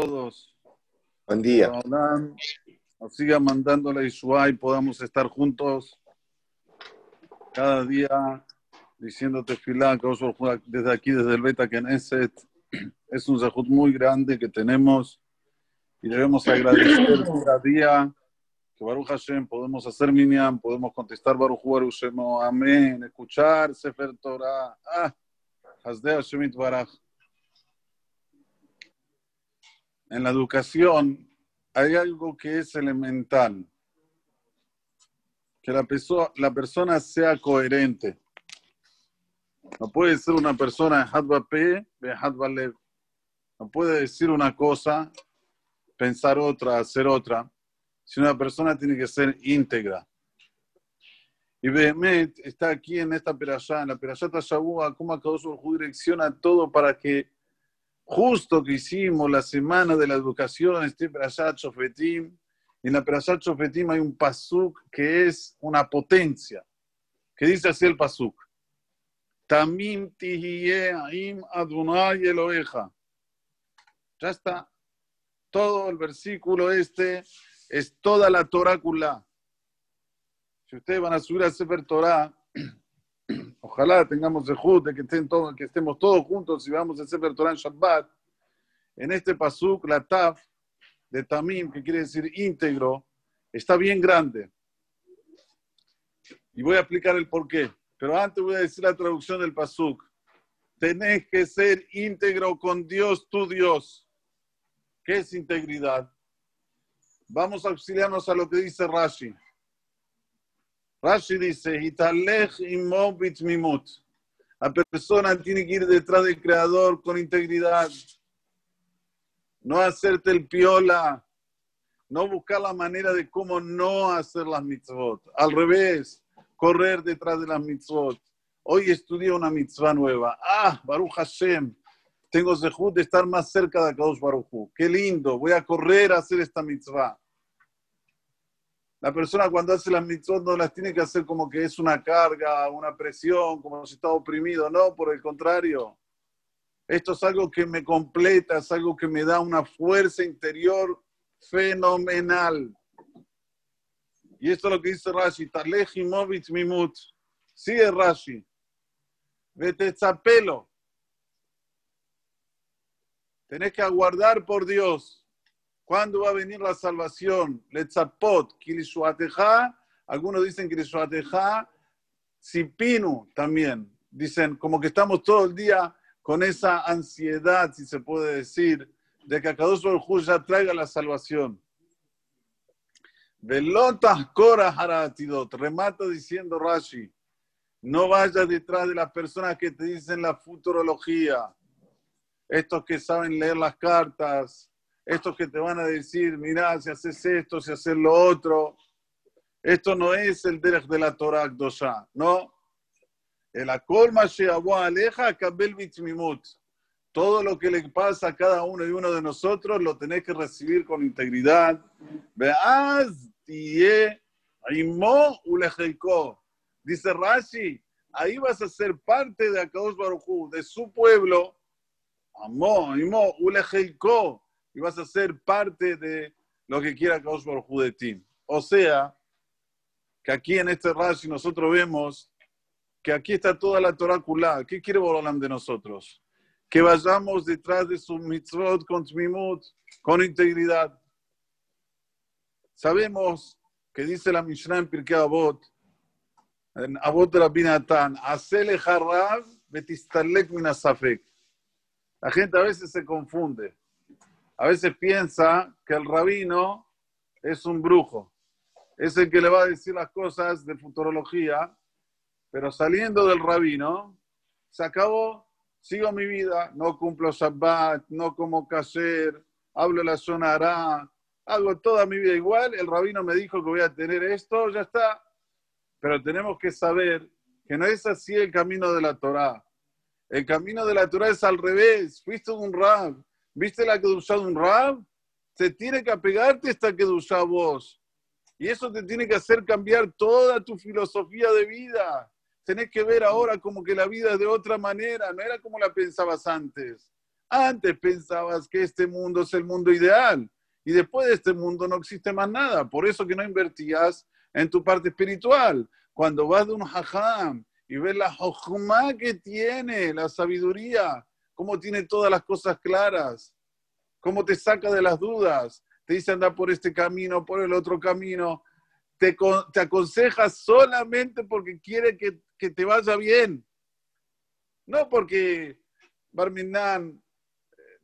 todos. Buen día. Ojalá nos siga mandando la Ishua y podamos estar juntos cada día diciéndote filá, desde aquí, desde el Beta Knesset. Es un zahut muy grande que tenemos y debemos agradecer cada día que Baruch Hashem podemos hacer minyan, podemos contestar Baruch Baruch Shemo, amén, escuchar Sefer Torah. Ah, Hasde Hashem Baraj. En la educación hay algo que es elemental, que la, persona, la persona sea coherente. No puede ser una persona hadba pe, hadba lev. No puede decir una cosa, pensar otra, hacer otra. Si una persona tiene que ser íntegra. Y Behemet está aquí en esta perashá, en la perashá Tashabúa, cómo Akadosh direcciona todo para que justo que hicimos la semana de la educación, este Perashat Shofetim, en la Perashat Shofetim hay un pasuk que es una potencia, que dice así el pasuk. Tamim tihiye aim adunay eloeja. Ya está. Todo el versículo este es toda la torácula. Si ustedes van a subir a Sefer Torah, Ojalá tengamos el de que, estén todos, que estemos todos juntos y vamos a hacer Torah en Shabbat. En este pasuk, la taf de Tamim, que quiere decir íntegro, está bien grande. Y voy a explicar el porqué. Pero antes voy a decir la traducción del pasuk. Tenés que ser íntegro con Dios, tu Dios. ¿Qué es integridad? Vamos a auxiliarnos a lo que dice Rashi. Rashi dice, La persona tiene que ir detrás del Creador con integridad. No hacerte el piola. No buscar la manera de cómo no hacer las mitzvot. Al revés, correr detrás de las mitzvot. Hoy estudié una mitzvah nueva. Ah, Baruch Hashem. Tengo zehut de estar más cerca de Kadosh Baruch Qué lindo. Voy a correr a hacer esta mitzvah. La persona cuando hace las mitzvot no las tiene que hacer como que es una carga, una presión, como si está oprimido. No, por el contrario. Esto es algo que me completa, es algo que me da una fuerza interior fenomenal. Y esto es lo que dice Rashi. Taleji movitz mimut. Sigue Rashi. Vete pelo. Tenés que aguardar por Dios. ¿Cuándo va a venir la salvación? Letzapot, Kilishuateja. Algunos dicen Kilishuateja. Sipinu también. Dicen como que estamos todo el día con esa ansiedad, si se puede decir, de que Akadosh Baruj ya traiga la salvación. Velotas Kora Haratidot. Remata diciendo Rashi. No vayas detrás de las personas que te dicen la futurología. Estos que saben leer las cartas, estos que te van a decir, mira, si haces esto, si haces lo otro. Esto no es el derech de la Torah Akdosha, ¿no? El she'abu aleja kabel mitzmimut. Todo lo que le pasa a cada uno y uno de nosotros lo tenés que recibir con integridad. Veaz tie aimo ulejeiko. Dice Rashi, ahí vas a ser parte de Akadosh Baruchu, de su pueblo. Amo, aimo ulejeiko y vas a ser parte de lo que quiera Kaush Baruj de ti. O sea, que aquí en este Rashi nosotros vemos que aquí está toda la Torah Kulá. ¿Qué quiere Borolam de nosotros? Que vayamos detrás de su mitzvot con tmimut, con integridad. Sabemos que dice la Mishnah en Pirkei Avot, en Avot Rabbi Natan, Hacele harrav betistalek minasafek. La gente a veces se confunde a veces piensa que el rabino es un brujo, es el que le va a decir las cosas de futurología, pero saliendo del rabino, se acabó, sigo mi vida, no cumplo Shabbat, no como kasher, hablo la sonará, hago toda mi vida igual, el rabino me dijo que voy a tener esto, ya está. Pero tenemos que saber que no es así el camino de la Torah. El camino de la Torah es al revés. Fuiste un rab, ¿Viste la Kedusha de un Rab? Se tiene que apegarte esta Kedusha a vos. Y eso te tiene que hacer cambiar toda tu filosofía de vida. Tenés que ver ahora como que la vida es de otra manera, no era como la pensabas antes. Antes pensabas que este mundo es el mundo ideal y después de este mundo no existe más nada. Por eso que no invertías en tu parte espiritual. Cuando vas de un hajam y ves la hojma que tiene, la sabiduría, cómo tiene todas las cosas claras, cómo te saca de las dudas, te dice anda por este camino, por el otro camino, te, aconseja solamente porque quiere que, te vaya bien. No porque Barminan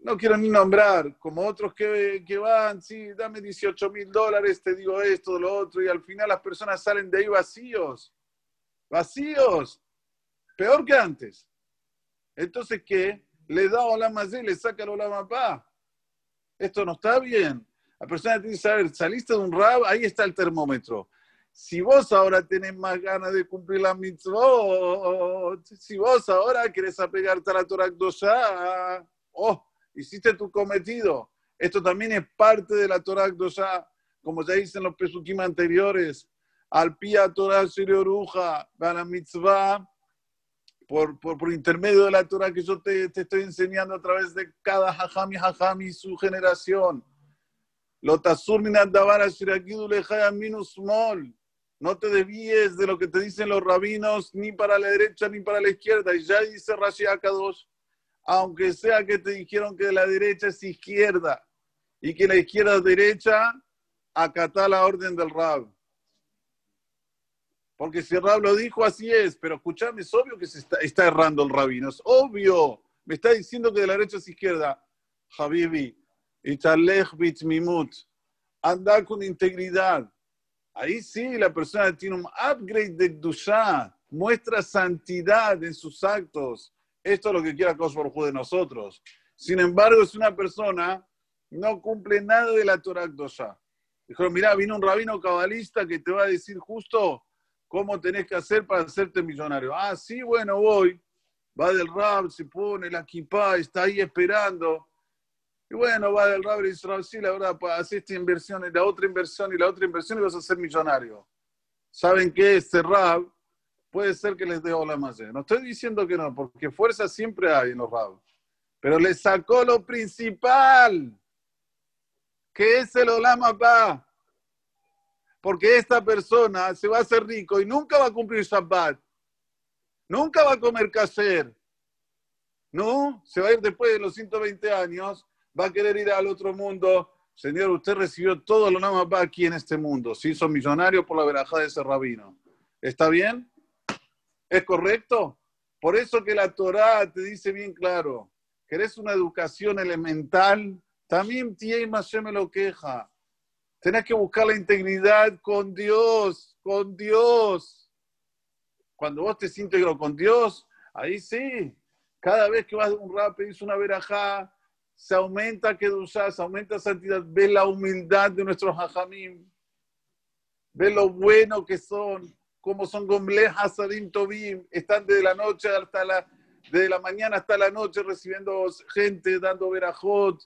no quiero ni nombrar, como otros que, que van, sí, dame 18 mil dólares, te digo esto, lo otro, y al final las personas salen de ahí vacíos, vacíos, peor que antes. Entonces, ¿qué? Le da la y le saca a la papá. Esto no está bien. La persona tiene que saber, saliste de un rab, ahí está el termómetro. Si vos ahora tenés más ganas de cumplir la mitzvah, si vos ahora querés apegarte a la Torah Dosha, oh, hiciste tu cometido. Esto también es parte de la Torah Dosha, como ya dicen los pesukim anteriores. Al pia Torah Oruja, la mitzvah, por, por, por, intermedio de la Torah que yo te, te, estoy enseñando a través de cada hajam y hajam y su generación. No te desvíes de lo que te dicen los rabinos, ni para la derecha ni para la izquierda. Y ya dice Rashi Akadosh, aunque sea que te dijeron que la derecha es izquierda y que la izquierda es derecha, acatá la orden del Rab. Porque si Rab lo dijo, así es. Pero escúchame, es obvio que se está, errando el rabino. Es obvio. Me está diciendo que de la derecha es izquierda. Habibi, italech mimut. Anda con integridad. Ahí sí la persona tiene un upgrade de Dusha. Muestra santidad en sus actos. Esto es lo que quiere Kosh de nosotros. Sin embargo, es una persona no cumple nada de la Torah Dosha. Dijo, mira, vino un rabino cabalista que te va a decir justo ¿Cómo tenés que hacer para hacerte millonario? Ah, sí, bueno, voy. Va del rab, se pone la kippah, está ahí esperando. Y bueno, va del rab y dice, sí, la verdad, para hacer esta inversión y la otra inversión y la otra inversión y vas a ser millonario. ¿Saben qué? Este rab puede ser que les dé la más. No estoy diciendo que no, porque fuerza siempre hay en los rab. Pero le sacó lo principal, que es el Olama Pa porque esta persona se va a hacer rico y nunca va a cumplir Shabbat, nunca va a comer kasher, ¿no? Se va a ir después de los 120 años, va a querer ir al otro mundo. Señor, usted recibió todo lo nada más aquí en este mundo, se hizo millonario por la verajada de ese rabino. ¿Está bien? ¿Es correcto? Por eso que la Torá te dice bien claro, querés una educación elemental, también tiene más me lo queja. Tenés que buscar la integridad con Dios, con Dios. Cuando vos te sientes con Dios, ahí sí. Cada vez que vas de un rap, pedís una verajá, se aumenta que se aumenta santidad. Ve la humildad de nuestros hajamim. Ve lo bueno que son, como son gomle hasadim tobim. Están desde la noche hasta la, desde la mañana hasta la noche recibiendo gente, dando verajot,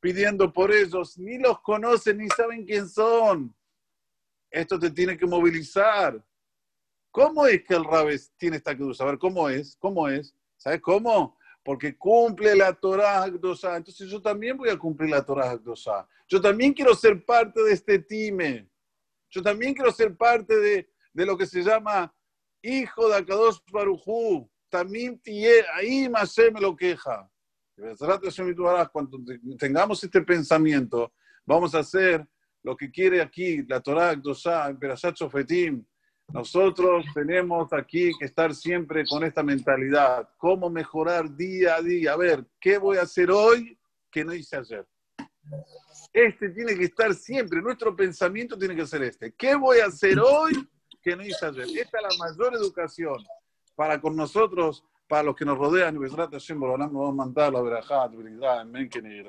pidiendo por ellos, ni los conocen ni saben quién son. Esto te tiene que movilizar. ¿Cómo es que el Rabes tiene esta cruz? A ver, ¿cómo es? ¿Cómo es? ¿Sabes cómo? Porque cumple la Torah Akdosá. Entonces yo también voy a cumplir la Torah Akdosá. Yo también quiero ser parte de este time. Yo también quiero ser parte de, de lo que se llama hijo de Akadosh Barujú. También ahí más se me lo queja. Cuando tengamos este pensamiento, vamos a hacer lo que quiere aquí la Torah Dosha en Perashat. Nosotros tenemos aquí que estar siempre con esta mentalidad. ¿Cómo mejorar día a día? A ver, ¿qué voy a hacer hoy que no hice ayer? Este tiene que estar siempre, nuestro pensamiento tiene que ser este. ¿Qué voy a hacer hoy que no hice ayer? Esta es la mayor educación para con nosotros para los que nos rodean, vamos a mandar la verajá, en Menken y